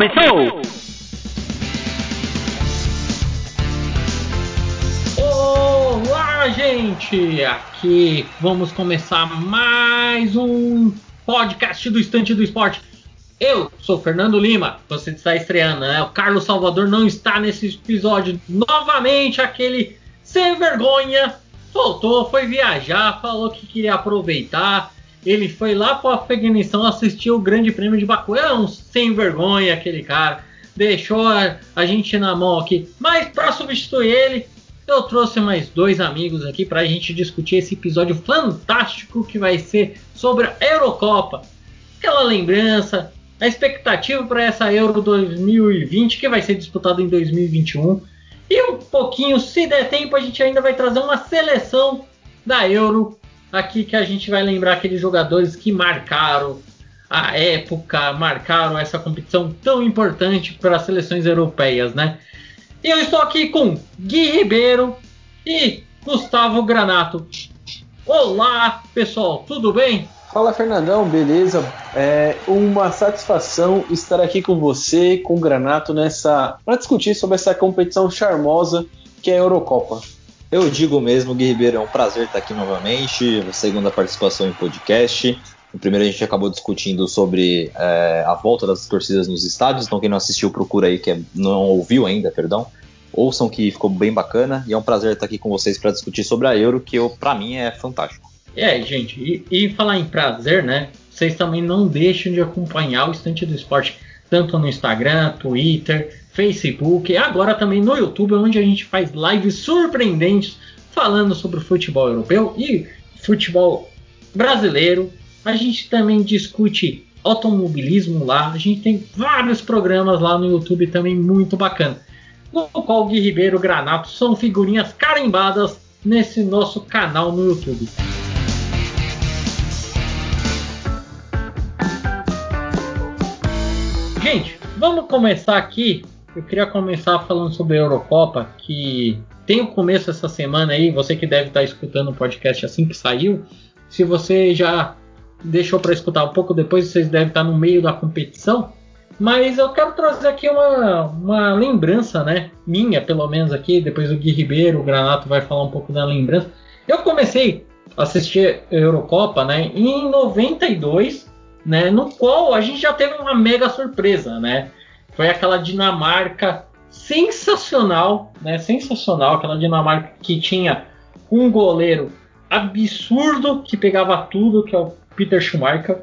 Começou! Olá, gente! Aqui vamos começar mais um podcast do Estante do Esporte. Eu sou Fernando Lima, você está estreando, né? O Carlos Salvador não está nesse episódio. Novamente, aquele sem vergonha voltou, foi viajar, falou que queria aproveitar. Ele foi lá para o Afeganistão assistir o Grande Prêmio de Baku. É um sem vergonha aquele cara. Deixou a, a gente na mão aqui. Mas para substituir ele, eu trouxe mais dois amigos aqui para a gente discutir esse episódio fantástico que vai ser sobre a Eurocopa. Aquela lembrança, a expectativa para essa Euro 2020 que vai ser disputada em 2021. E um pouquinho, se der tempo, a gente ainda vai trazer uma seleção da Euro aqui que a gente vai lembrar aqueles jogadores que marcaram a época, marcaram essa competição tão importante para as seleções europeias, né? E eu estou aqui com Gui Ribeiro e Gustavo Granato. Olá, pessoal, tudo bem? Fala, Fernandão, beleza? É uma satisfação estar aqui com você, com o Granato, nessa para discutir sobre essa competição charmosa que é a Eurocopa. Eu digo mesmo, Gui Ribeiro, é um prazer estar aqui novamente, segunda participação em podcast. No primeiro a gente acabou discutindo sobre é, a volta das torcidas nos estádios, então quem não assistiu procura aí, que é, não ouviu ainda, perdão. Ouçam que ficou bem bacana e é um prazer estar aqui com vocês para discutir sobre a Euro, que para mim é fantástico. É, gente, e, e, falar em prazer, né? Vocês também não deixem de acompanhar o Estante do Esporte, tanto no Instagram, Twitter, Facebook agora também no YouTube, onde a gente faz lives surpreendentes falando sobre futebol europeu e futebol brasileiro, a gente também discute automobilismo lá. A gente tem vários programas lá no YouTube também muito bacana. No qual Gui Ribeiro Granato são figurinhas carimbadas nesse nosso canal no YouTube. Gente, vamos começar aqui. Eu queria começar falando sobre a Eurocopa, que tem o começo essa semana aí. Você que deve estar escutando o podcast assim que saiu. Se você já deixou para escutar um pouco depois, vocês devem estar no meio da competição. Mas eu quero trazer aqui uma, uma lembrança, né? Minha, pelo menos aqui. Depois o Gui Ribeiro, o Granato vai falar um pouco da lembrança. Eu comecei a assistir a Eurocopa, né? Em 92, né? No qual a gente já teve uma mega surpresa, né? Foi aquela Dinamarca sensacional, né? Sensacional, aquela Dinamarca que tinha um goleiro absurdo que pegava tudo, que é o Peter Schumacher.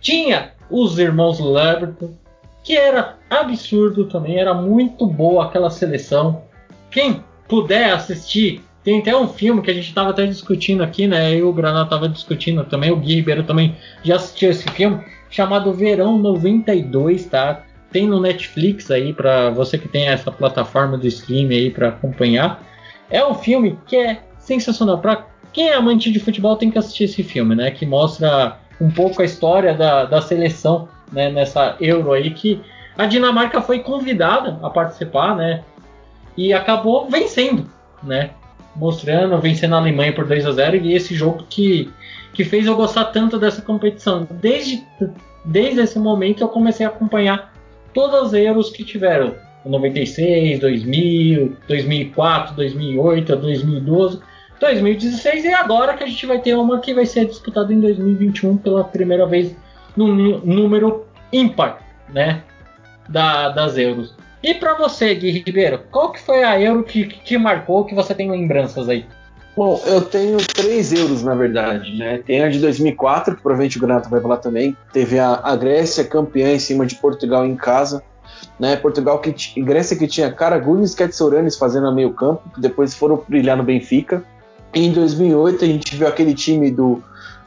Tinha os irmãos Leverton, que era absurdo também, era muito boa aquela seleção. Quem puder assistir, tem até um filme que a gente estava até discutindo aqui, né? Eu e o Granada estava discutindo também, o Gui Ribeiro também já assistiu esse filme, chamado Verão 92, tá? Tem no Netflix aí para você que tem essa plataforma do stream aí para acompanhar. É um filme que é sensacional para quem é amante de futebol tem que assistir esse filme, né? Que mostra um pouco a história da, da seleção né, nessa Euro aí, que a Dinamarca foi convidada a participar, né? E acabou vencendo, né? Mostrando, vencendo a Alemanha por 2 a 0 e esse jogo que, que fez eu gostar tanto dessa competição. Desde, desde esse momento eu comecei a acompanhar todas as Euros que tiveram. 96, 2000, 2004, 2008, 2012 2016 e agora que a gente vai ter uma que vai ser disputada em 2021 pela primeira vez no número ímpar, né, da, das euros. E para você, Gui Ribeiro, qual que foi a euro que, que marcou, que você tem lembranças aí? Bom, eu tenho três euros, na verdade, né? Tem a de 2004, que provavelmente o Granato vai falar também. Teve a, a Grécia campeã em cima de Portugal em casa, né? Portugal que Grécia que tinha Karagunis e Ketsouranis fazendo a meio campo, que depois foram brilhar no Benfica. Em 2008 a gente viu aquele time do,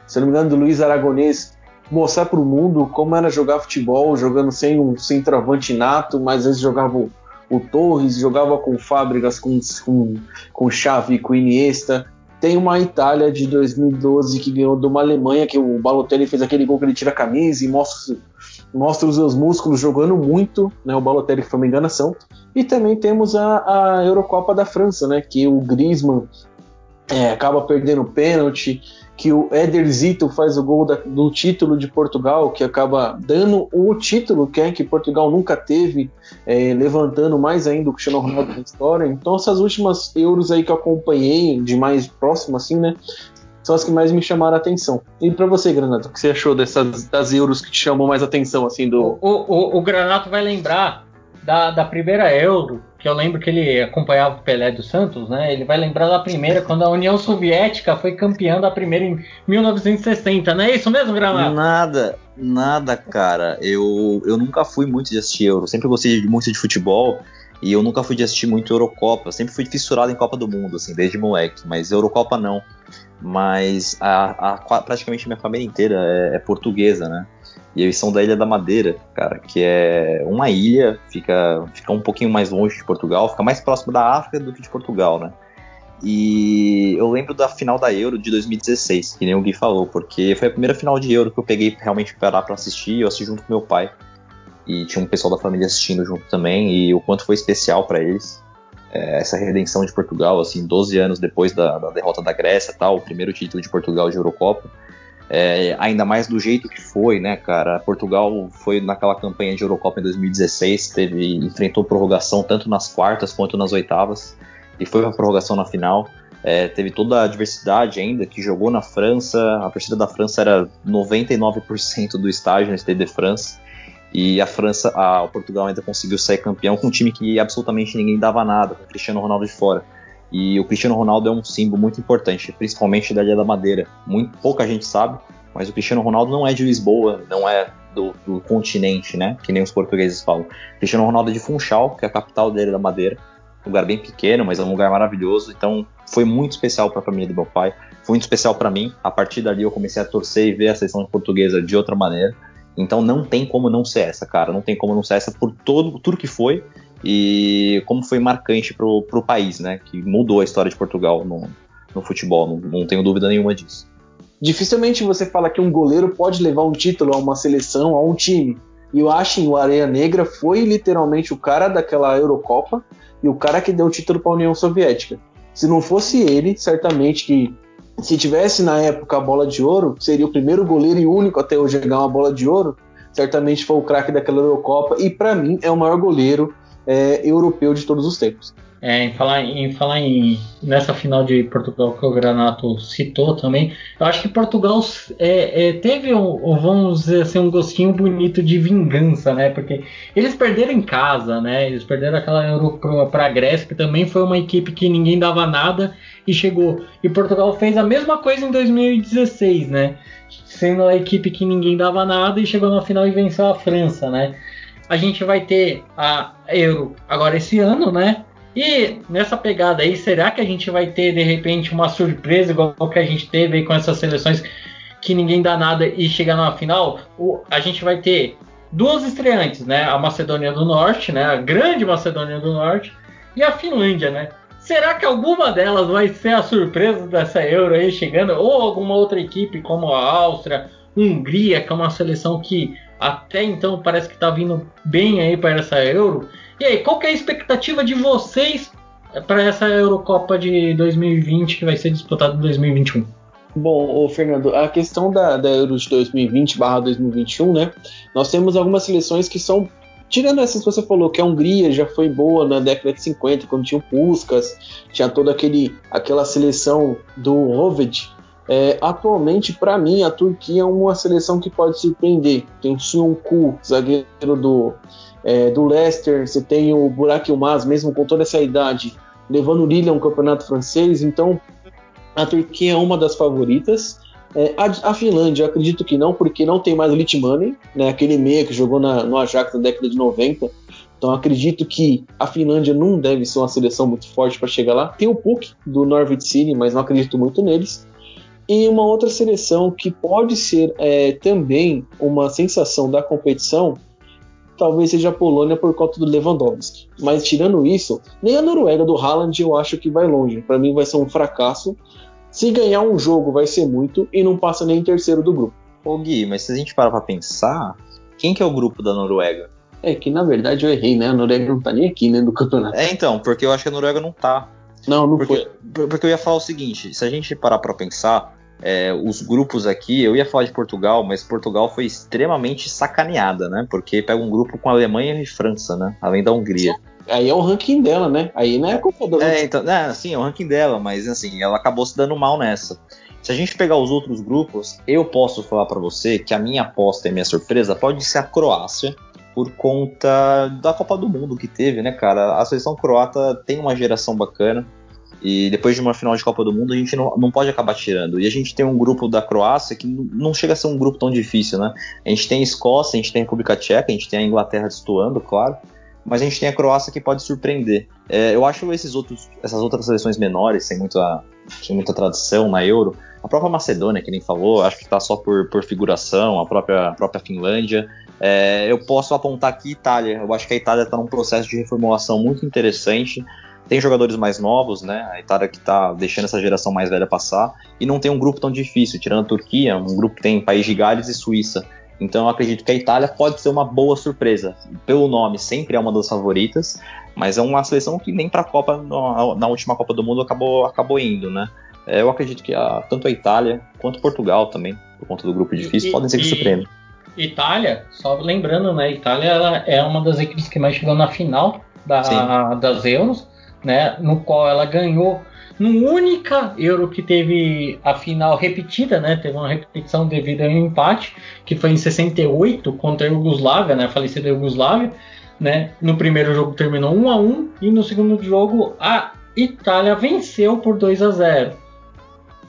se não me engano, do Luiz Aragonês mostrar para o mundo como era jogar futebol, jogando sem um centroavante nato, mas às vezes jogava o, o Torres, jogava com Fábricas, com, com, com Xavi, com Iniesta. Tem uma Itália de 2012 que ganhou de uma Alemanha, que o Balotelli fez aquele gol que ele tira a camisa e mostra, mostra os seus músculos jogando muito, né? O Balotelli que foi uma enganação. E também temos a, a Eurocopa da França, né? Que o Griezmann é, acaba perdendo pênalti, que o Éder Zito faz o gol da, do título de Portugal, que acaba dando o título que é que Portugal nunca teve, é, levantando mais ainda o Cristiano Ronaldo na história. Então essas últimas Euros aí que eu acompanhei de mais próximo assim, né, são as que mais me chamaram a atenção. E para você, Granato, o que você achou dessas das Euros que te chamou mais atenção assim do? O, o, o Granato vai lembrar da, da primeira Euro, que eu lembro que ele acompanhava o Pelé dos Santos, né? Ele vai lembrar da primeira, quando a União Soviética foi campeã da primeira em 1960, não é isso mesmo, Granado? Nada, nada, cara. Eu, eu nunca fui muito de assistir Euro, sempre gostei muito de futebol. E eu nunca fui de assistir muito Eurocopa, sempre fui fissurado em Copa do Mundo, assim, desde moleque, mas Eurocopa não. Mas a, a praticamente minha família inteira é, é portuguesa, né? E eles são da Ilha da Madeira, cara, que é uma ilha, fica, fica um pouquinho mais longe de Portugal, fica mais próximo da África do que de Portugal, né? E eu lembro da final da Euro de 2016, que nem o Gui falou, porque foi a primeira final de Euro que eu peguei realmente para para assistir, eu assisti junto com meu pai. E tinha um pessoal da família assistindo junto também, e o quanto foi especial para eles. É, essa redenção de Portugal, assim, 12 anos depois da, da derrota da Grécia, tal, o primeiro título de Portugal de Eurocopa. É, ainda mais do jeito que foi, né, cara? Portugal foi naquela campanha de Eurocopa em 2016, teve enfrentou prorrogação tanto nas quartas quanto nas oitavas e foi para prorrogação na final. É, teve toda a diversidade ainda, que jogou na França, a torcida da França era 99% do estádio no Stade de France, e a França, a, o Portugal ainda conseguiu sair campeão com um time que absolutamente ninguém dava nada, com Cristiano Ronaldo de fora. E o Cristiano Ronaldo é um símbolo muito importante, principalmente da Ilha da Madeira. Muito pouca gente sabe, mas o Cristiano Ronaldo não é de Lisboa, não é do, do continente, né? Que nem os portugueses falam. O Cristiano Ronaldo é de Funchal, que é a capital da Ilha da Madeira. Um lugar bem pequeno, mas é um lugar maravilhoso. Então foi muito especial para a família do meu pai. Foi muito especial para mim. A partir dali eu comecei a torcer e ver a seleção portuguesa de outra maneira. Então não tem como não ser essa, cara. Não tem como não ser essa por todo, tudo que foi e como foi marcante pro, pro país, né? Que mudou a história de Portugal no, no futebol, não, não tenho dúvida nenhuma disso. Dificilmente você fala que um goleiro pode levar um título a uma seleção, a um time. E o Ashin, o Areia Negra, foi literalmente o cara daquela Eurocopa e o cara que deu o título para a União Soviética. Se não fosse ele, certamente que se tivesse na época a bola de ouro, seria o primeiro goleiro e único até hoje a ganhar uma bola de ouro. Certamente foi o craque daquela Eurocopa e para mim é o maior goleiro é, europeu de todos os tempos. É, em falar, em falar em nessa final de Portugal que o Granato citou também, eu acho que Portugal é, é, teve um, vamos dizer assim, um gostinho bonito de vingança, né? Porque eles perderam em casa, né? Eles perderam aquela Euro para a Grécia, que também foi uma equipe que ninguém dava nada e chegou. E Portugal fez a mesma coisa em 2016, né? Sendo a equipe que ninguém dava nada e chegou na final e venceu a França, né? A gente vai ter a Euro agora esse ano, né? E nessa pegada aí, será que a gente vai ter de repente uma surpresa igual que a gente teve aí com essas seleções que ninguém dá nada e chegar na final? A gente vai ter duas estreantes, né? A Macedônia do Norte, né? A grande Macedônia do Norte e a Finlândia, né? Será que alguma delas vai ser a surpresa dessa Euro aí chegando? Ou alguma outra equipe como a Áustria, Hungria, que é uma seleção que até então parece que está vindo bem aí para essa Euro. E aí, qual que é a expectativa de vocês para essa Eurocopa de 2020 que vai ser disputada em 2021? Bom, Fernando, a questão da, da Euro de 2020/2021, né? Nós temos algumas seleções que são tirando essas que você falou, que a Hungria já foi boa na década de 50, quando tinha o Puskas, tinha toda aquele, aquela seleção do Hoved, é, atualmente, para mim, a Turquia é uma seleção que pode surpreender. Tem o Sionku, zagueiro do, é, do Leicester, você tem o Burak Yilmaz, mesmo com toda essa idade, levando o Lille a um campeonato francês. Então, a Turquia é uma das favoritas. É, a, a, Finlândia, acredito que não, porque não tem mais o Litmanen, né, aquele meia que jogou na, no Ajax na década de 90. Então acredito que a Finlândia não deve ser uma seleção muito forte para chegar lá. Tem o Puk do Norwich City, mas não acredito muito neles. E uma outra seleção que pode ser é, também uma sensação da competição, talvez seja a Polônia por conta do Lewandowski. Mas tirando isso, nem a Noruega do Haaland eu acho que vai longe. Para mim vai ser um fracasso. Se ganhar um jogo vai ser muito e não passa nem em terceiro do grupo. Ô Gui, mas se a gente parar pra pensar, quem que é o grupo da Noruega? É que na verdade eu errei, né? A Noruega não tá nem aqui, né, no campeonato. É então, porque eu acho que a Noruega não tá. Não, não porque, foi. Porque eu ia falar o seguinte: se a gente parar para pensar, é, os grupos aqui, eu ia falar de Portugal, mas Portugal foi extremamente sacaneada, né? Porque pega um grupo com Alemanha e França, né? Além da Hungria. Aí é o ranking dela, né? Aí não é culpa do. É, então, é, sim, é o ranking dela, mas assim, ela acabou se dando mal nessa. Se a gente pegar os outros grupos, eu posso falar para você que a minha aposta e minha surpresa pode ser a Croácia, por conta da Copa do Mundo que teve, né, cara? A seleção croata tem uma geração bacana. E depois de uma final de Copa do Mundo, a gente não, não pode acabar tirando. E a gente tem um grupo da Croácia que não chega a ser um grupo tão difícil, né? A gente tem a Escócia, a gente tem a República Tcheca, a gente tem a Inglaterra destoando, claro. Mas a gente tem a Croácia que pode surpreender. É, eu acho esses outros, essas outras seleções menores, sem muita, sem muita tradição na Euro, a própria Macedônia, que nem falou, acho que está só por, por figuração, a própria, a própria Finlândia. É, eu posso apontar aqui Itália. Eu acho que a Itália está num processo de reformulação muito interessante. Tem jogadores mais novos, né? A Itália que está deixando essa geração mais velha passar. E não tem um grupo tão difícil, tirando a Turquia, um grupo que tem País de Gales e Suíça. Então eu acredito que a Itália pode ser uma boa surpresa. Pelo nome, sempre é uma das favoritas, mas é uma seleção que nem para a Copa, na última Copa do Mundo, acabou, acabou indo, né? É, eu acredito que a, tanto a Itália quanto Portugal também, por conta do grupo difícil, e, podem ser que surpreendam. Itália, só lembrando, né? Itália ela é uma das equipes que mais chegou na final da, das Euros, né? No qual ela ganhou no única Euro que teve a final repetida, né? Teve uma repetição devido a um empate, que foi em 68 contra a Iugoslávia, né? A falecida Iugoslávia, né? No primeiro jogo terminou 1 a 1 e no segundo jogo a Itália venceu por 2 a 0.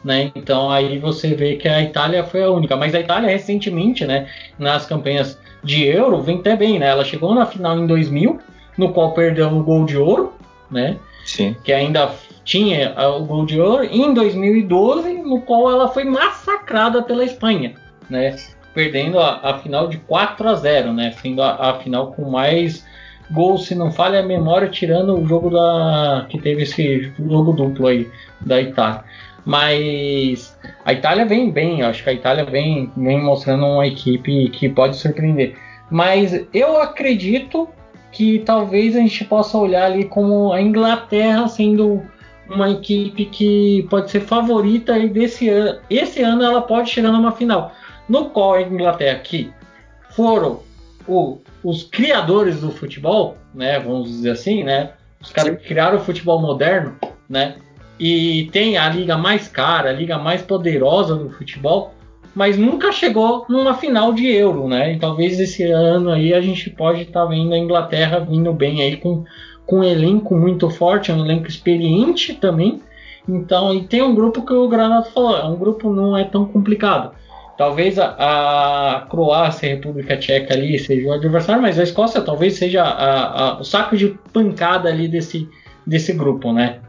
Né? Então aí você vê que a Itália foi a única. Mas a Itália recentemente, né, nas campanhas de Euro, vem até bem, né? Ela chegou na final em 2000, no qual perdeu o gol de ouro, né? Sim. Que ainda tinha o gol de ouro. E em 2012, no qual ela foi massacrada pela Espanha, né? Perdendo a, a final de 4 a 0, né? Sendo a, a final com mais gols, se não falha a memória, tirando o jogo da que teve esse jogo duplo aí da Itália. Mas a Itália vem bem, acho que a Itália vem, vem mostrando uma equipe que pode surpreender. Mas eu acredito que talvez a gente possa olhar ali como a Inglaterra sendo uma equipe que pode ser favorita e desse ano, esse ano ela pode chegar numa final. No qual a Inglaterra que foram o, os criadores do futebol, né, vamos dizer assim, né, os caras que criaram o futebol moderno, né, e tem a liga mais cara, a liga mais poderosa do futebol, mas nunca chegou numa final de Euro, né? E talvez esse ano aí a gente pode estar tá vendo a Inglaterra vindo bem aí com, com um elenco muito forte, um elenco experiente também. Então, e tem um grupo que o Granado falou, é um grupo não é tão complicado. Talvez a, a Croácia a República Tcheca ali seja o adversário, mas a Escócia talvez seja a, a, o saco de pancada ali desse, desse grupo, né?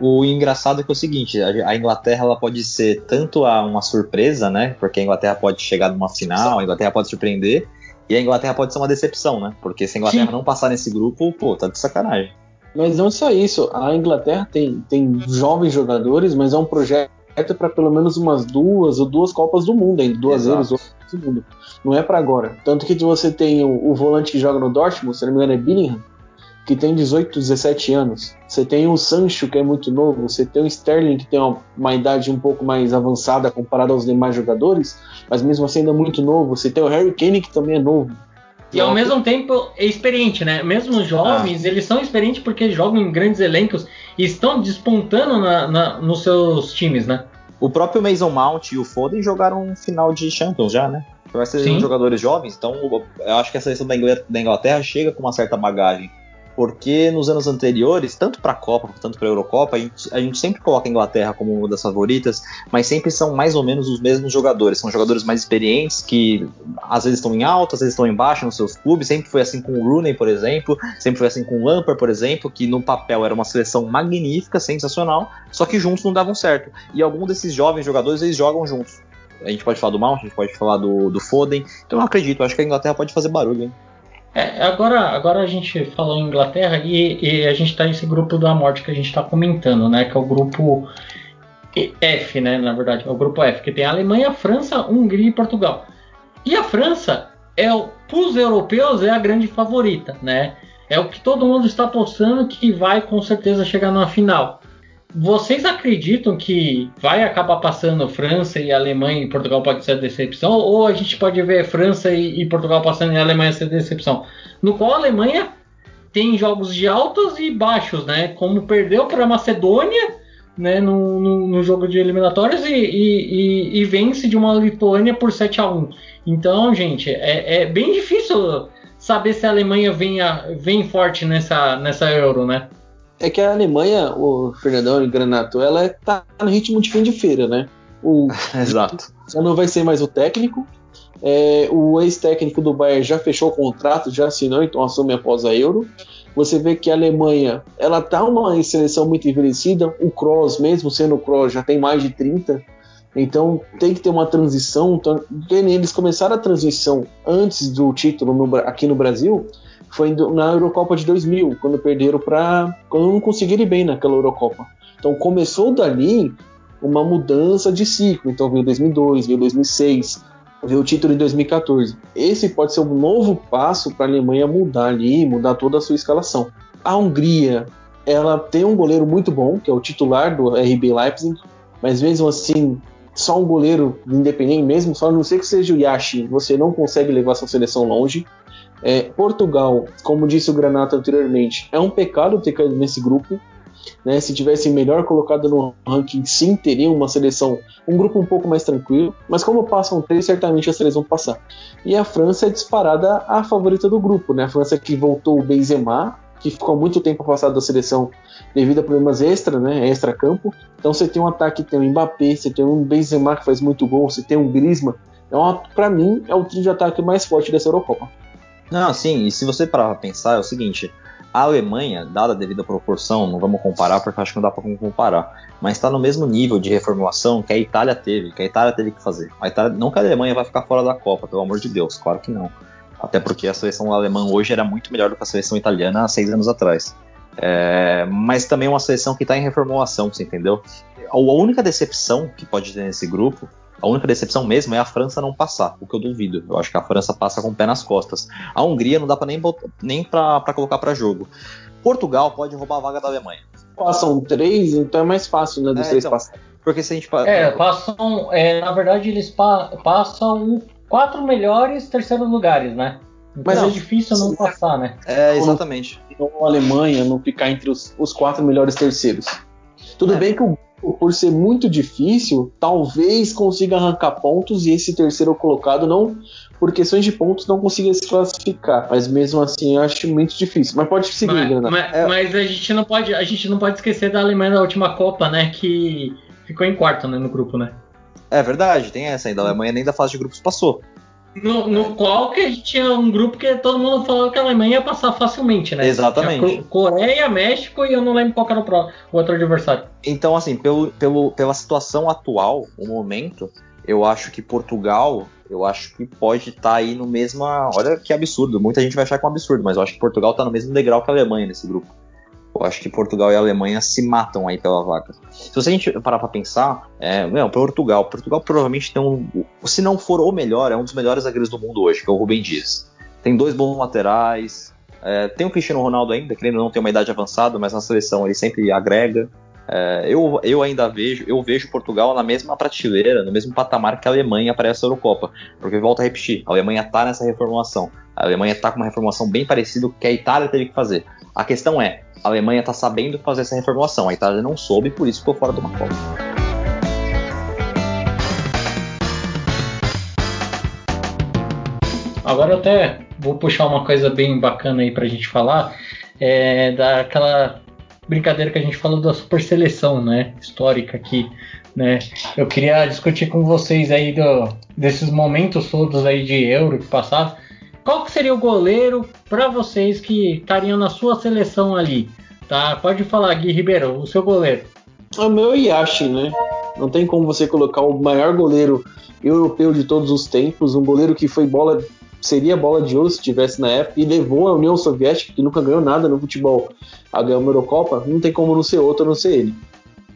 O engraçado é que é o seguinte, a Inglaterra ela pode ser tanto uma surpresa, né? Porque a Inglaterra pode chegar numa final, a Inglaterra pode surpreender, e a Inglaterra pode ser uma decepção, né? Porque se a Inglaterra Sim. não passar nesse grupo, pô, tá de sacanagem. Mas não só isso, a Inglaterra tem, tem jovens jogadores, mas é um projeto para pelo menos umas duas ou duas Copas do Mundo ainda, duas vezes do mundo. Não é para agora. Tanto que você tem o, o, volante que joga no Dortmund, se não me engano é Billingham, que tem 18, 17 anos. Você tem o Sancho, que é muito novo. Você tem o Sterling, que tem uma, uma idade um pouco mais avançada comparado aos demais jogadores, mas mesmo assim ainda muito novo. Você tem o Harry Kane, que também é novo. E ao mesmo tempo é experiente, né? Mesmo os jovens, ah. eles são experientes porque jogam em grandes elencos e estão despontando na, na, nos seus times, né? O próprio Mason Mount e o Foden jogaram um final de Champions já, né? Vai ser jogadores jovens, então eu acho que a seleção da Inglaterra chega com uma certa bagagem porque nos anos anteriores, tanto para a Copa tanto para a Eurocopa, a gente, a gente, sempre coloca a Inglaterra como uma das favoritas, mas sempre são mais ou menos os mesmos jogadores. São jogadores mais experientes que às vezes estão em alta, às vezes estão em baixa nos seus clubes. Sempre foi assim com o Rooney, por exemplo, sempre foi assim com o Lampard, por exemplo, que no papel era uma seleção magnífica, sensacional, só que juntos não davam certo. E algum desses jovens jogadores eles jogam juntos. A gente pode falar do Mount, a gente pode falar do, do Foden. Então eu acredito, eu acho que a Inglaterra pode fazer barulho, hein? É, agora, agora a gente falou em Inglaterra e, e a gente está nesse grupo da morte que a gente está comentando, né? Que é o grupo F, né? Na verdade, é o grupo F, que tem a Alemanha, França, Hungria e Portugal. E a França é para os europeus é a grande favorita, né? É o que todo mundo está apostando que vai com certeza chegar na final. Vocês acreditam que vai acabar passando França e Alemanha e Portugal pode ser decepção? Ou a gente pode ver França e, e Portugal passando e Alemanha ser decepção? No qual a Alemanha tem jogos de altos e baixos, né? Como perdeu para a Macedônia né, no, no, no, jogo de eliminatórias e, e, e, e, vence de uma Lituânia por 7 a 1 Então, gente, é, é bem difícil saber se a Alemanha vem, a, vem forte nessa, nessa Euro, né? É que a Alemanha, o Fernandão e o Granato, ela tá no ritmo de fim de feira, né? O, Exato. Já não vai ser mais o técnico. É, o ex-técnico do Bayern já fechou o contrato, já assinou, então assume após a Euro. Você vê que a Alemanha, ela tá uma seleção muito envelhecida. O Kroos, mesmo sendo o Kroos, já tem mais de 30. Então tem que ter uma transição. Então, eles começaram a transição antes do título no, aqui no Brasil foi na Eurocopa de 2000, quando perderam para. quando não conseguiram ir bem naquela Eurocopa. Então começou dali uma mudança de ciclo. Então veio 2002, veio 2006, veio o título em 2014. Esse pode ser um novo passo para a Alemanha mudar ali, mudar toda a sua escalação. A Hungria, ela tem um goleiro muito bom, que é o titular do RB Leipzig, mas mesmo assim, só um goleiro independente mesmo, só não sei que seja o Yashi, você não consegue levar sua seleção longe. É, Portugal, como disse o Granato anteriormente, é um pecado ter caído nesse grupo. Né? Se tivesse melhor colocado no ranking, sim, teria uma seleção, um grupo um pouco mais tranquilo. Mas como passam três, certamente as três vão passar. E a França é disparada a favorita do grupo, né? A França que voltou o Benzema, que ficou muito tempo afastado da seleção devido a problemas extra, né? Extra campo. Então você tem um ataque, tem um Mbappé, você tem um Benzema que faz muito gol, você tem um Griezmann. Então, para mim, é o trio de ataque mais forte dessa Eurocopa. Não, sim, e se você parar pra pensar, é o seguinte: a Alemanha, dada a devida proporção, não vamos comparar porque acho que não dá para comparar, mas está no mesmo nível de reformulação que a Itália teve, que a Itália teve que fazer. A Itália, não que a Alemanha vai ficar fora da Copa, pelo amor de Deus, claro que não. Até porque a seleção alemã hoje era muito melhor do que a seleção italiana há seis anos atrás. É, mas também é uma seleção que está em reformulação, você entendeu? A única decepção que pode ter nesse grupo a única decepção mesmo é a França não passar, o que eu duvido. Eu acho que a França passa com o pé nas costas. A Hungria não dá pra nem, nem para colocar para jogo. Portugal pode roubar a vaga da Alemanha. Passam três, então é mais fácil, né? Dos é, três então, passar. Porque se a gente. É, passam. É, na verdade, eles pa passam quatro melhores terceiros lugares, né? Então Mas é difícil não passar, né? É, exatamente. Então, a Alemanha não ficar entre os, os quatro melhores terceiros. Tudo é. bem que o por ser muito difícil, talvez consiga arrancar pontos e esse terceiro colocado não, por questões de pontos, não consiga se classificar. Mas mesmo assim, eu acho muito difícil. Mas pode seguir, mas, Renato. Mas, é... mas, a gente não pode, a gente não pode esquecer da Alemanha da última Copa, né? Que ficou em quarto, né, no grupo, né? É verdade, tem essa ainda. A Alemanha nem da fase de grupos passou. No, no qual que a gente tinha um grupo que todo mundo falou que a Alemanha ia passar facilmente, né? Exatamente. Coreia, México e eu não lembro qual era o, pro, o outro adversário. Então, assim, pelo, pelo, pela situação atual, o momento, eu acho que Portugal, eu acho que pode estar tá aí no mesmo. Olha que absurdo. Muita gente vai achar que é um absurdo, mas eu acho que Portugal está no mesmo degrau que a Alemanha nesse grupo. Eu acho que Portugal e Alemanha se matam aí pela vaga. Se você a gente parar pra pensar, é, meu, Portugal. Portugal provavelmente tem um. Se não for o melhor, é um dos melhores zagueiros do mundo hoje, que é o Rubem Dias. Tem dois bons laterais. É, tem o Cristiano Ronaldo ainda, que ele não tem uma idade avançada, mas na seleção ele sempre agrega. É, eu, eu ainda vejo, eu vejo Portugal na mesma prateleira, no mesmo patamar que a Alemanha para essa Eurocopa. Porque volta a repetir, a Alemanha está nessa reformulação. A Alemanha está com uma reformulação bem parecida com o que a Itália teve que fazer. A questão é, a Alemanha está sabendo fazer essa reformulação. A Itália não soube, por isso ficou fora do Copa. Agora eu até vou puxar uma coisa bem bacana aí para a gente falar, é daquela brincadeira que a gente falou da super seleção, né, histórica aqui, né? Eu queria discutir com vocês aí do, desses momentos todos aí de Euro que passaram qual que seria o goleiro para vocês que estariam na sua seleção ali? Tá? Pode falar, Gui Ribeiro, o seu goleiro. É o meu Yashi, né? Não tem como você colocar o maior goleiro europeu de todos os tempos, um goleiro que foi bola seria bola de ouro se tivesse na época e levou a União Soviética, que nunca ganhou nada no futebol, a ganhar uma Eurocopa, não tem como não ser outro a não ser ele.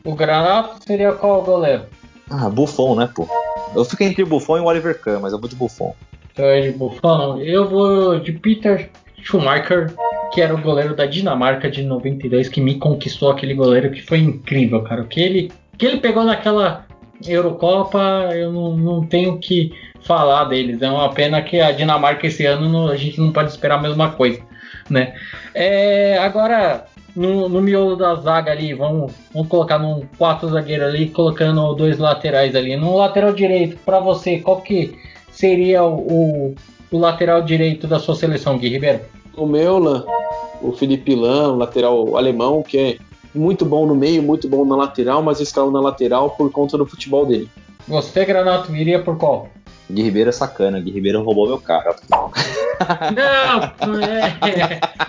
O Granato seria qual goleiro? Ah, Buffon, né, pô? Eu fico entre o Buffon e o Oliver Kahn, mas eu vou de Buffon. Então é de Buffon. Eu vou de Peter Schumacher, que era o goleiro da Dinamarca de 92, que me conquistou aquele goleiro que foi incrível, cara. O que ele, que ele pegou naquela Eurocopa, eu não, não tenho que falar deles. É uma pena que a Dinamarca esse ano não, a gente não pode esperar a mesma coisa, né? É, agora, no, no miolo da zaga ali, vamos, vamos colocar num quatro zagueiro ali, colocando dois laterais ali. No lateral direito, para você, qual que seria o, o, o, lateral direito da sua seleção, Gui Ribeiro? O meu, o Felipe Lan, lateral alemão, que é muito bom no meio, muito bom na lateral, mas escalou na lateral por conta do futebol dele. Você, Granato, iria por qual? Gui Ribeiro é sacana, Gui Ribeiro roubou meu carro. Não, é,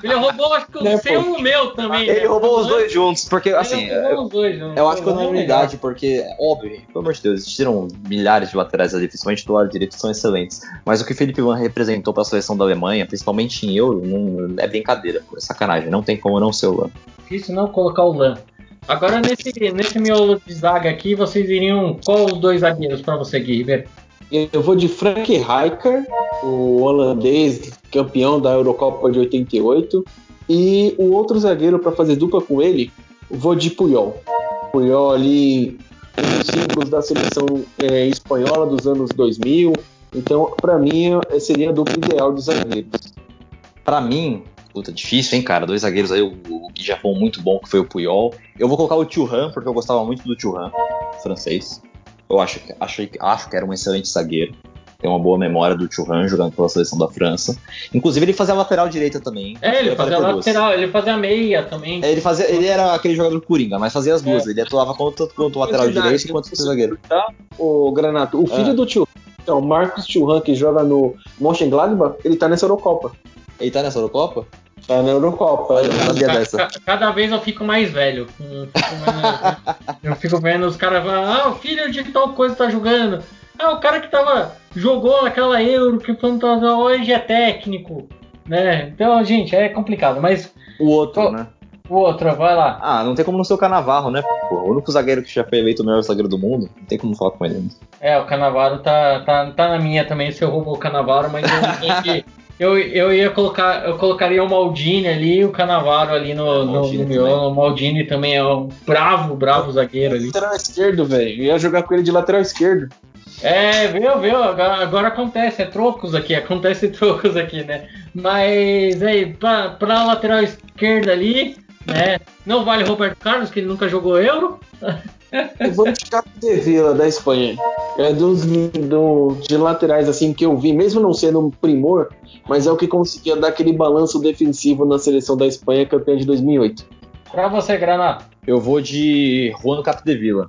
ele roubou acho que o é, seu e o meu também. Ele né? roubou os dois juntos, porque assim. Eu, dois, eu acho que eu não é unidade, porque, óbvio, pelo amor de Deus, existiram milhares de laterais ali, principalmente do lado direito, são excelentes. Mas o que o Felipe Van representou para a seleção da Alemanha, principalmente em Euro, não, é brincadeira, pô, é sacanagem. Não tem como não ser o Lan. Difícil não colocar o Lan. Agora, nesse, nesse miolo de zaga aqui, vocês iriam. Qual os dois zagueiros para você, Gui Ribeiro? Eu vou de Frank Rijkaard, o holandês campeão da Eurocopa de 88. E o outro zagueiro para fazer dupla com ele, vou de Puyol. Puyol ali, dos símbolos da seleção é, espanhola dos anos 2000. Então, para mim, seria a dupla ideal de zagueiros. Para mim, puta, difícil, hein, cara? Dois zagueiros aí, o, já foi muito bom, que foi o Puyol. Eu vou colocar o Thuram, porque eu gostava muito do Thuram, francês. Eu acho, acho, acho que era um excelente zagueiro. Tem uma boa memória do Thuram jogando pela seleção da França. Inclusive, ele fazia lateral direita também. É, ele fazia lateral, ele fazia meia também. É, ele, fazia, ele era aquele jogador coringa, mas fazia as duas. É. Ele atuava tanto quanto o lateral direito quanto o zagueiro. O Granato, o filho é. do Thuram, então, Marcos Thuram, que joga no Mönchengladbach, ele tá nessa Eurocopa. Ele tá nessa Eurocopa? Tá na Eurocopa. Eu sabia dessa. Cada vez eu fico mais velho. Eu fico, eu fico vendo os caras falando, ah, o filho de tal coisa tá jogando. Ah, o cara que tava. jogou aquela Euro que foi hoje é técnico. Né? Então, gente, é complicado, mas. O outro, né? O outro, vai lá. Ah, não tem como não ser o Canavarro, né? Pô, o único zagueiro que já foi eleito o melhor zagueiro do mundo, não tem como falar com ele. É, o Canavaro tá, tá, tá na minha também, se eu roubo o Canavaro, mas eu eu, eu ia colocar, eu colocaria o Maldini ali, o Canavaro ali no, é, no, no miolo. O Maldini também é um bravo, bravo zagueiro ali. Lateral esquerdo, velho. Ia jogar com ele de lateral esquerdo. É, viu, viu? Agora, agora, acontece, é trocos aqui, acontece trocos aqui, né? Mas aí, pra, pra lateral esquerda ali, né? Não vale Roberto Carlos, que ele nunca jogou Euro. Eu vou de Capdevila da Espanha. É dos do, de laterais assim que eu vi, mesmo não sendo um primor, mas é o que conseguia dar aquele balanço defensivo na seleção da Espanha campeã de 2008. Pra você, Granada. Eu vou de Juan Capdevila,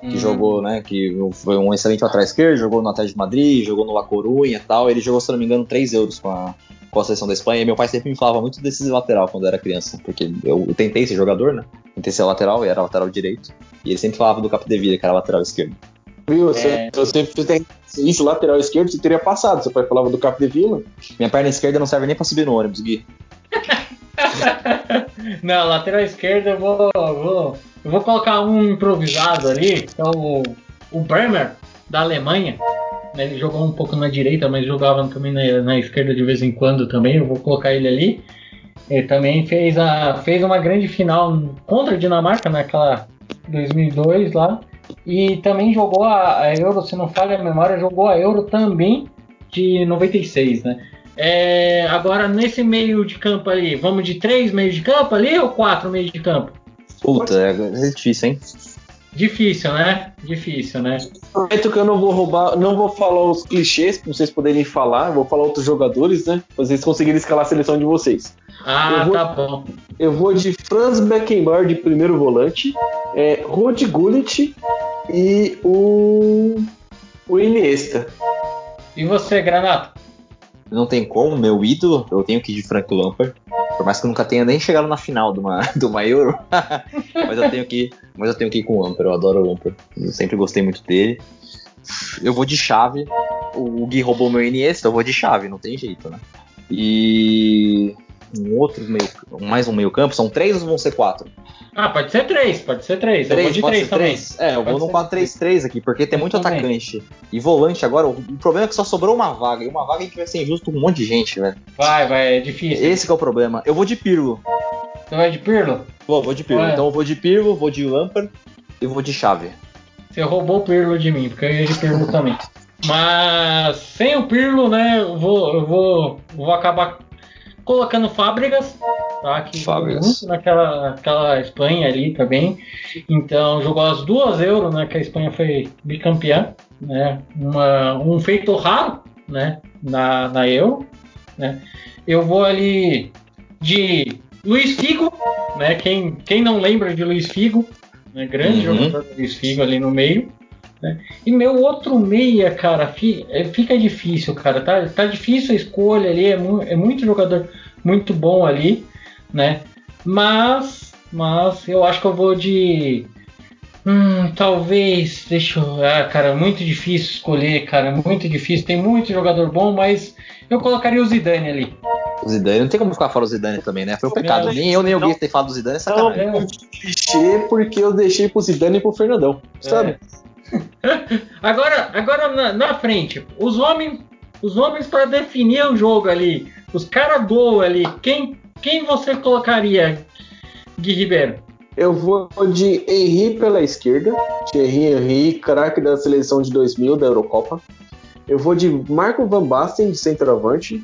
que hum. jogou, né, que foi um excelente lateral esquerdo, jogou no Atlético de Madrid, jogou no La Coruña e tal. Ele jogou, se não me engano, 3 euros com a, com a seleção da Espanha. E meu pai sempre me falava muito desse lateral quando eu era criança, porque eu, eu tentei ser jogador, né? Tentei ser lateral e era lateral direito. E ele sempre falava do Capdevila, que era lateral esquerdo. Viu? Você, é... você tem isso, lateral esquerdo, você teria passado. Seu pai falava do Capdevila. Minha perna esquerda não serve nem pra subir no ônibus, Gui. não, lateral esquerda eu vou, vou, eu vou colocar um improvisado ali, que é o, o Bremer, da Alemanha. Ele jogou um pouco na direita, mas jogava também na, na esquerda de vez em quando também. Eu vou colocar ele ali. Ele também fez, a, fez uma grande final contra a Dinamarca naquela 2002 lá. E também jogou a, a, Euro, se não falha a memória, jogou a Euro também de 96, né? É, agora, nesse meio de campo ali, vamos de três meios de campo ali ou quatro meios de campo? Puta, é difícil, hein? Difícil, né? Difícil, né? Prometo que eu não vou roubar, não vou falar os clichês pra vocês poderem falar, vou falar outros jogadores, né? Pra vocês conseguirem escalar a seleção de vocês. Ah, vou, tá bom. Eu vou de Franz Beckenbauer de primeiro volante, é, Rod Gullit e o, o Iniesta. E você, Granato? Não tem como, meu ídolo, eu tenho que ir de Frank Lampard. Por mais que eu nunca tenha nem chegado na final de uma, de uma Euro. mas, eu tenho que, mas eu tenho que ir com o Lampard, eu adoro o Lampard. Eu sempre gostei muito dele. Eu vou de chave. O Gui roubou meu Iniesta, eu vou de chave, não tem jeito, né? E. um outro meio, mais um meio campo? São três ou vão ser quatro? Ah, pode ser três, pode ser três. eu vou de três três? É, eu Pode vou no ser 4-3-3 aqui, porque tem Eu muito também. atacante. E volante agora, o problema é que só sobrou uma vaga. E uma vaga gente vai ser injusto com um monte de gente, velho. Vai, vai, é difícil. Esse que é o problema. Eu vou de Pirlo. Você vai de Pirlo? Vou, vou de Pirlo. Então eu vou de Pirlo, vou de Lampard e vou de Chave. Você roubou o Pirlo de mim, porque eu ia de Pirlo também. Mas sem o Pirlo, né, eu vou, eu vou, vou acabar colocando Fábricas, tá? Que Fábricas. naquela aquela Espanha ali também. Então jogou as duas euros, né? Que a Espanha foi bicampeã, né? Uma, um feito raro, né? Na, na Euro, né? Eu vou ali de Luiz Figo, né? Quem, quem não lembra de Luiz Figo, né? Grande Uhum. jogador do Luiz Figo ali no meio. Né? E meu outro meia, cara, é, fica difícil, cara. Tá, tá difícil a escolha ali. É, mu- é muito jogador muito bom ali, né? Mas, mas eu acho que eu vou de. Hum, talvez. Deixa eu. Ah, cara, muito difícil escolher, cara. Muito difícil. Tem muito jogador bom, mas eu colocaria o Zidane ali. O Zidane, não tem como ficar fora do Zidane também, né? Foi um pecado. Não, nem eu, nem o não. Gui ter falado do Zidane é Não, sacanagem. É. clichê porque eu deixei pro Zidane e pro Fernandão. Sabe? Agora, agora na, na frente, os homens, os homens para definir o jogo ali, os caras gol ali, quem, quem você colocaria, Gui Ribeiro? Eu vou de Henry pela esquerda. Thierry Henry, craque da seleção de 2000 da Eurocopa. Eu vou de Marco Van Basten, de centroavante.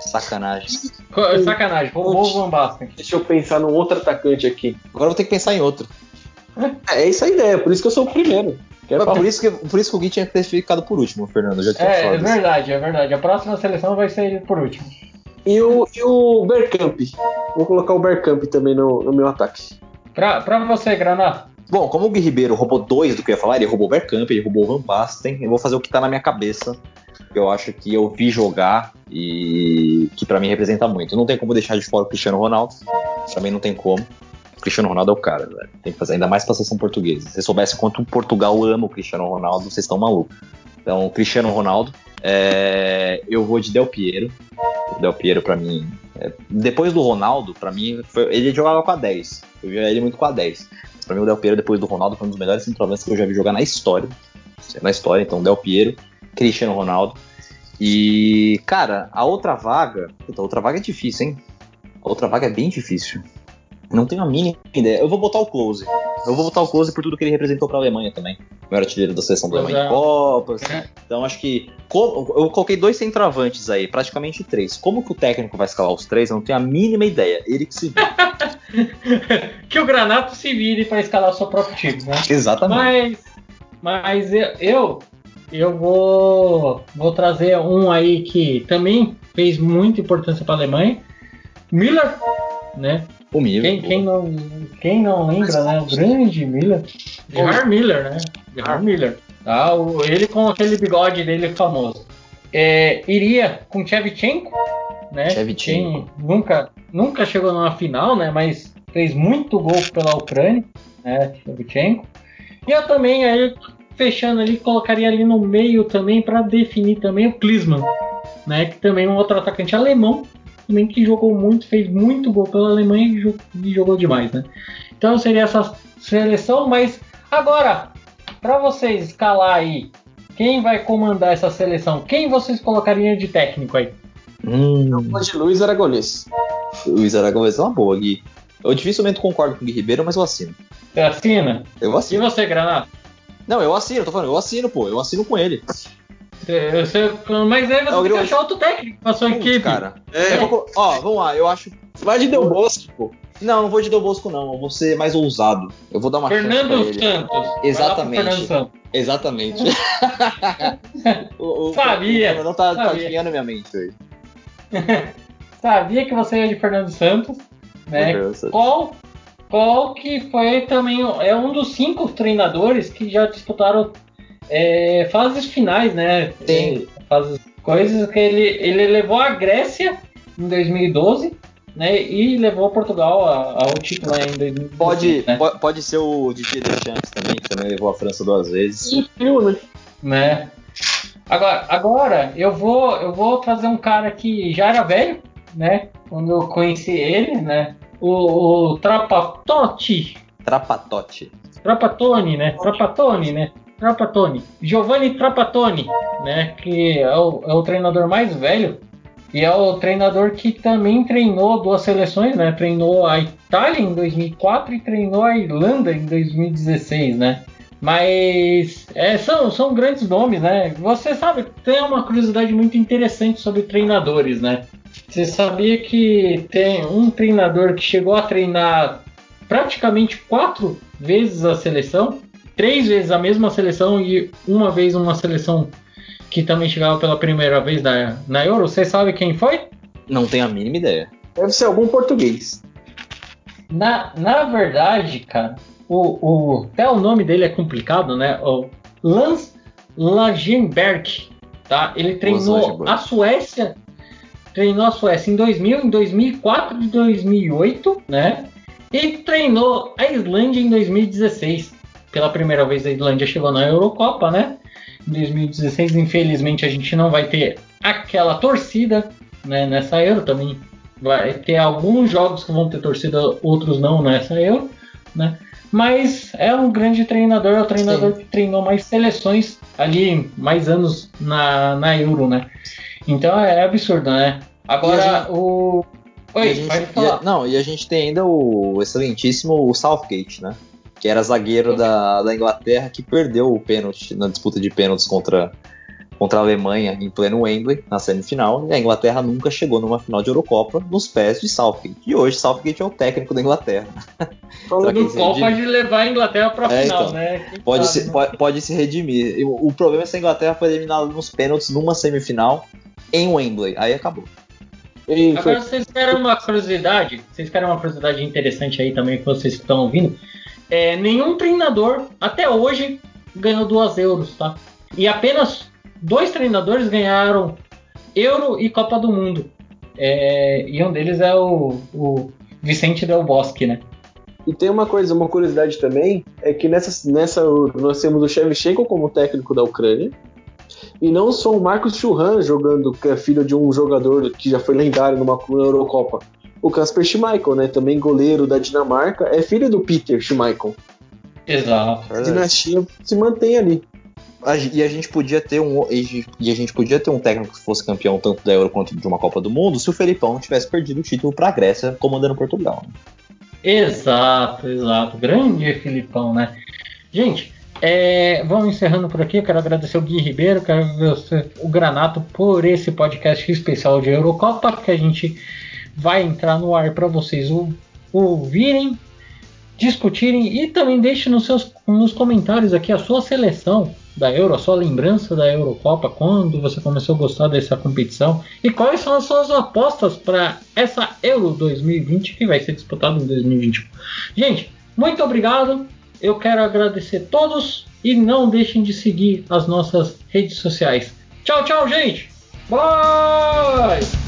Sacanagem. Co- Sacanagem, o Van Basten. Deixa eu pensar num outro atacante aqui. Agora eu vou ter que pensar em outro. É, é essa a ideia, por isso que eu sou o primeiro. Mas falar? por, isso que, por isso que o Gui tinha que ter ficado por último, Fernando. Já tinha É, é falado verdade, é verdade. A próxima seleção vai ser por último. E o, e o Bergkamp. Vou colocar o Bergkamp também no, no meu ataque. Pra, pra você, Granada. Bom, como o Gui Ribeiro roubou dois do que eu ia falar, ele roubou o Bergkamp, ele roubou o Van Basten, eu vou fazer o que tá na minha cabeça, que eu acho que eu vi jogar e que pra mim representa muito. Não tem como deixar de fora o Cristiano Ronaldo, também não tem como. Cristiano Ronaldo é o cara, velho. Tem que fazer, ainda mais pra seleção portuguesa. Se vocês soubessem quanto Portugal ama o Cristiano Ronaldo, vocês estão malucos. Então, Cristiano Ronaldo, é, eu vou de Del Piero. O Del Piero, pra mim, é, depois do Ronaldo, pra mim, foi- ele jogava com a 10. Eu via ele muito com a 10. Pra mim, o Del Piero, depois do Ronaldo, foi um dos melhores centroavantes que eu já vi jogar na história. Na história, então, Del Piero, Cristiano Ronaldo. E, cara, a outra vaga. Puta, a outra vaga é difícil, hein? A outra vaga é bem difícil. Não tenho a mínima ideia. Eu vou botar o Close. Eu vou botar o Close por tudo que ele representou pra Alemanha também. O maior artilheiro da seleção da Alemanha em Exato. Copas. É. Então acho que. eu coloquei dois centroavantes aí, praticamente três. Como que o técnico vai escalar os três? Eu não tenho a mínima ideia. Ele que se vê. que o Granato se vire pra escalar o seu próprio time, né? Exatamente. Mas, mas eu, eu, eu vou, vou trazer um aí que também fez muita importância para a Alemanha. Miller, né? O Miller. Quem, quem, não, quem não lembra, né? O grande Miller. Gerard Miller, né? Gerard Miller. Tá? O, ele com aquele bigode dele famoso. É, iria com Shevchenko, né? Shevchenko. Quem nunca, nunca chegou numa final, né? Mas fez muito gol pela Ucrânia, né? Shevchenko. E eu também, aí, fechando ali, colocaria ali no meio também para definir também o Klinsmann, né? Que também é um outro atacante alemão, também que jogou muito, fez muito gol pela Alemanha e jo- e jogou demais, né? Então seria essa seleção, mas agora, para vocês escalar aí, quem vai comandar essa seleção? Quem vocês colocariam de técnico aí? Hum, Eu vou de Luiz Aragonês. Luiz Aragão vai ser uma boa, Gui. Eu dificilmente concordo com o Gui Ribeiro, mas eu assino. Você assina? Eu E assino. você, Granada? Não, eu assino, eu tô falando, eu assino, pô. Eu assino com ele. Você- você- mas aí você É o tem que achar outro técnico pra sua Putz, equipe. cara. É. Eu vou- ó, vamos lá, eu acho. Vai de Del Bosque, pô. Não, não vou de Del Bosco, não. Eu vou ser mais ousado. Eu vou dar uma chance pra Fernando ele. Santos. Exatamente. Fernando Santos. Exatamente. o, o, Sabia, O não tá, tá sabia. adivinhando minha mente hoje. Sabia que você ia de Fernando Santos, né? Qual, qual que foi também é um dos cinco treinadores que já disputaram é, fases finais, né? Sim. É, fases, coisas que ele, ele levou a Grécia em 2012, né? E levou Portugal a- ao título né, em 2012. Pode, né? po- pode ser o Didier Deschamps também, que também levou a França duas vezes. E né? né? Agora, agora eu vou eu vou trazer um cara que já era velho, né? quando eu conheci ele, né? O, o Trapatotti. Trapatotti. Trapatone, né? Trapatone, né? Trapatone. Giovanni Trapatone, né? Que é o, é o treinador mais velho e é o treinador que também treinou duas seleções, né? Treinou a Itália em 2004 e treinou a Irlanda em 2016, né? Mas é, são, são grandes nomes, né? Você sabe, tem uma curiosidade muito interessante sobre treinadores, né? Você sabia que tem um treinador que chegou a treinar praticamente quatro vezes a seleção, três vezes a mesma seleção e uma vez uma seleção que também chegava pela primeira vez na, na Euro. Você sabe quem foi? Não tenho a mínima ideia. Deve ser algum português. Na, na verdade, cara, o, o, até o nome dele é complicado, né? O Lance Lagenberg, tá? Ele treinou a Suécia, treinou a Suécia em 2000, em 2004 e 2008, né? E treinou a Islândia em 2016. Pela primeira vez a Islândia chegou na Eurocopa, né? Em 2016, infelizmente, a gente não vai ter aquela torcida né, nessa Euro também. Vai ter alguns jogos que vão ter torcida, outros não nessa Euro, né? Mas é um grande treinador, é o treinador Sim. que treinou mais seleções ali, mais anos na, na Euro, né? Então é absurdo, né? Agora gente, o. Oi, gente, pode falar. E, não, e a gente tem ainda o excelentíssimo Southgate, né? Que era zagueiro da, da Inglaterra, que perdeu o pênalti na disputa de pênaltis contra, contra a Alemanha em pleno Wembley, na semifinal, e a Inglaterra nunca chegou numa final de Eurocopa nos pés de Southgate. E hoje Southgate é o técnico da Inglaterra. Falando qual pode levar a Inglaterra para a é, final, então, né? pode, sabe, se, né? Pode, pode, se redimir. O, o problema é se a Inglaterra foi eliminada nos pênaltis numa semifinal em Wembley. Aí acabou. Agora vocês querem uma curiosidade? Vocês querem uma curiosidade interessante aí também que vocês estão ouvindo? É, nenhum treinador até hoje ganhou duas euros, tá? E apenas dois treinadores ganharam Euro e Copa do Mundo. É, e um deles é o, o Vicente Del Bosque, né? E tem uma coisa, uma curiosidade também, é que nessa, nessa nós temos o Shevchenko como técnico da Ucrânia, e não só o Marcos Churran jogando, que é filho de um jogador que já foi lendário numa Eurocopa, o Kasper Schmeichel, né? Também goleiro da Dinamarca, é filho do Peter Schmeichel. Exato. A dinastia se mantém ali. E a gente podia ter um e a gente podia ter um técnico que fosse campeão tanto da Euro quanto de uma Copa do Mundo se o Felipão tivesse perdido o título para a Grécia comandando Portugal. Né? Exato, exato. Grande Felipão, né? Gente, é, vamos encerrando por aqui. Eu quero agradecer o Gui Ribeiro, quero agradecer o Granato por esse podcast especial de Eurocopa que a gente vai entrar no ar para vocês ouvirem, discutirem e também deixe nos seus nos comentários aqui a sua seleção da Euro, a sua lembrança da Eurocopa, quando você começou a gostar dessa competição e quais são as suas apostas para essa Euro 2020 que vai ser disputada em 2021. Gente, muito obrigado. Eu quero agradecer todos e não deixem de seguir as nossas redes sociais. Tchau, tchau, gente. Bye!